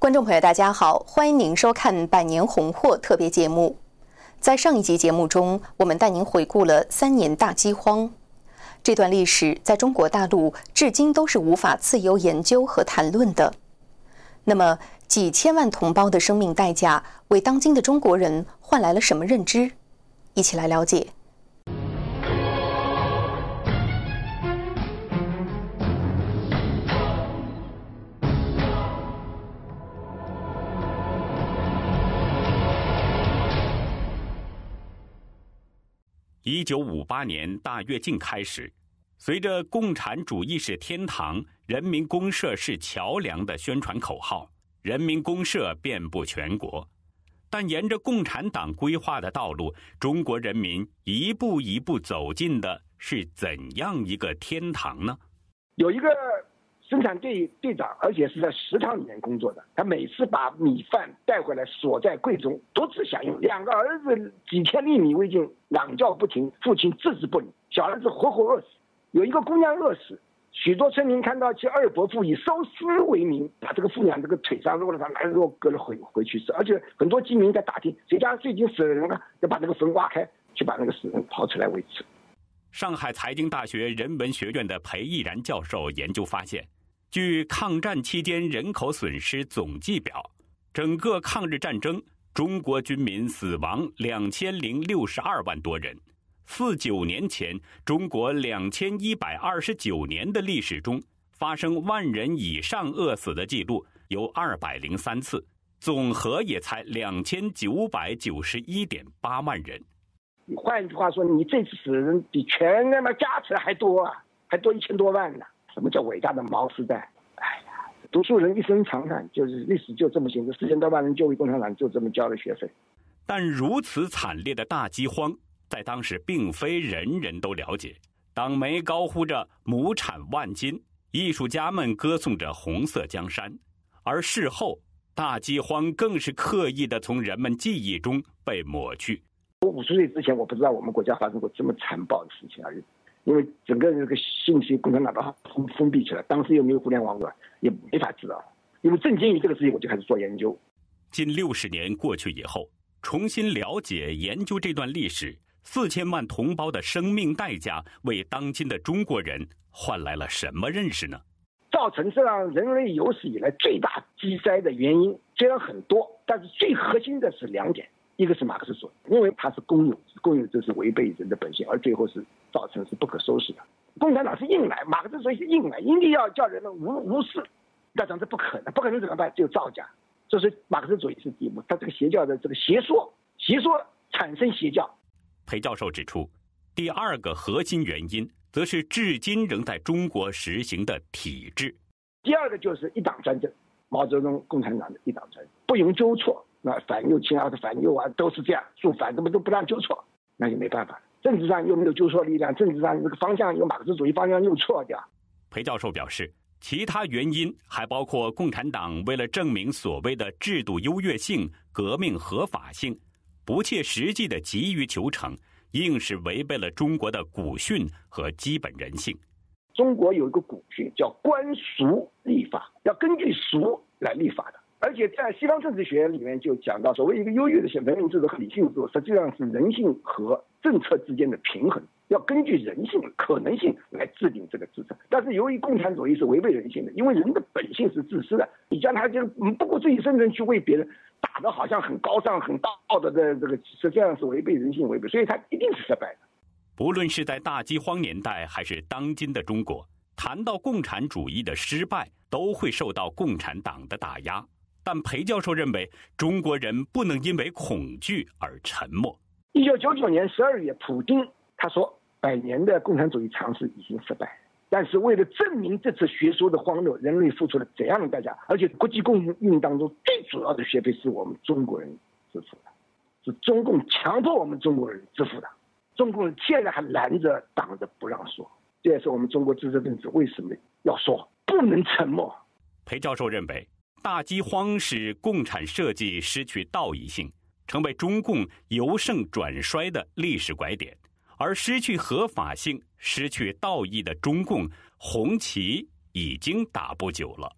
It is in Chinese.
观众朋友，大家好，欢迎您收看《百年红货》特别节目。在上一集节目中，我们带您回顾了三年大饥荒这段历史，在中国大陆至今都是无法自由研究和谈论的。那么，几千万同胞的生命代价，为当今的中国人换来了什么认知？一起来了解。一九五八年大跃进开始，随着“共产主义是天堂，人民公社是桥梁”的宣传口号，人民公社遍布全国。但沿着共产党规划的道路，中国人民一步一步走进的是怎样一个天堂呢？有一个。生产队队长，而且是在食堂里面工作的。他每次把米饭带回来，锁在柜中，独自享用。两个儿子几天粒米未进，嚷叫不停，父亲置之不理。小儿子活活饿死，有一个姑娘饿死。许多村民看到其二伯父以烧尸为名，把这个妇娘这个腿上肉了，他拿肉割了回回去吃。而且很多居民在打听谁家最近死了人了，要把那个坟挖开，去把那个死人刨出来喂吃。上海财经大学人文学院的裴毅然教授研究发现。据抗战期间人口损失总计表，整个抗日战争，中国军民死亡两千零六十二万多人。四九年前，中国两千一百二十九年的历史中，发生万人以上饿死的记录有二百零三次，总和也才两千九百九十一点八万人。换句话说，你这次死人比全他妈加起来还多啊，还多一千多万呢。什么叫伟大的毛时代？哎呀，读书人一生长叹，就是历史就这么写，这四千多万人就为共产党就这么交了学费。但如此惨烈的大饥荒，在当时并非人人都了解。党媒高呼着“亩产万斤”，艺术家们歌颂着“红色江山”，而事后大饥荒更是刻意的从人们记忆中被抹去。我五十岁之前，我不知道我们国家发生过这么残暴的事情而已。因为整个这个信息共产党的封封闭起来，当时又没有互联网，也没法知道。因为震惊于这个事情，我就开始做研究。近六十年过去以后，重新了解研究这段历史，四千万同胞的生命代价，为当今的中国人换来了什么认识呢？造成这样人类有史以来最大饥灾的原因，虽然很多，但是最核心的是两点。一个是马克思主义，因为它是公有，公有这是违背人的本性，而最后是造成是不可收拾的。共产党是硬来，马克思主义是硬来，一定要叫人们无无视。那讲这不可能，不可能怎么办？只有造假。这是马克思主义是第一步，他这个邪教的这个邪说，邪说产生邪教。裴教授指出，第二个核心原因，则是至今仍在中国实行的体制。第二个就是一党专政，毛泽东共产党的一党专政，不容纠错。那反右倾啊，反右啊，都是这样，说反怎么都不让纠错，那就没办法。政治上又没有纠错力量，政治上这个方向又马克思主义方向又错掉。裴教授表示，其他原因还包括共产党为了证明所谓的制度优越性、革命合法性，不切实际的急于求成，硬是违背了中国的古训和基本人性。中国有一个古训叫“官俗立法”，要根据俗来立法的。而且在西方政治学里面就讲到，所谓一个优越的些文明制度和理性制度，实际上是人性和政策之间的平衡，要根据人性可能性来制定这个政策。但是由于共产主义是违背人性的，因为人的本性是自私的，你将他就不顾自己生存去为别人打的，好像很高尚、很道德的这个，实际上是违背人性、违背，所以他一定是失败的。不论是在大饥荒年代，还是当今的中国，谈到共产主义的失败，都会受到共产党的打压。但裴教授认为，中国人不能因为恐惧而沉默。一九九九年十二月，普京他说：“百年的共产主义尝试已经失败，但是为了证明这次学说的荒谬，人类付出了怎样的代价？而且国际共运当中最主要的学费是我们中国人支付的，是中共强迫我们中国人支付的。中共现在还拦着挡着不让说，这也是我们中国知识分子为什么要说不能沉默。”裴教授认为。大饥荒使共产设计失去道义性，成为中共由盛转衰的历史拐点；而失去合法性、失去道义的中共红旗已经打不久了。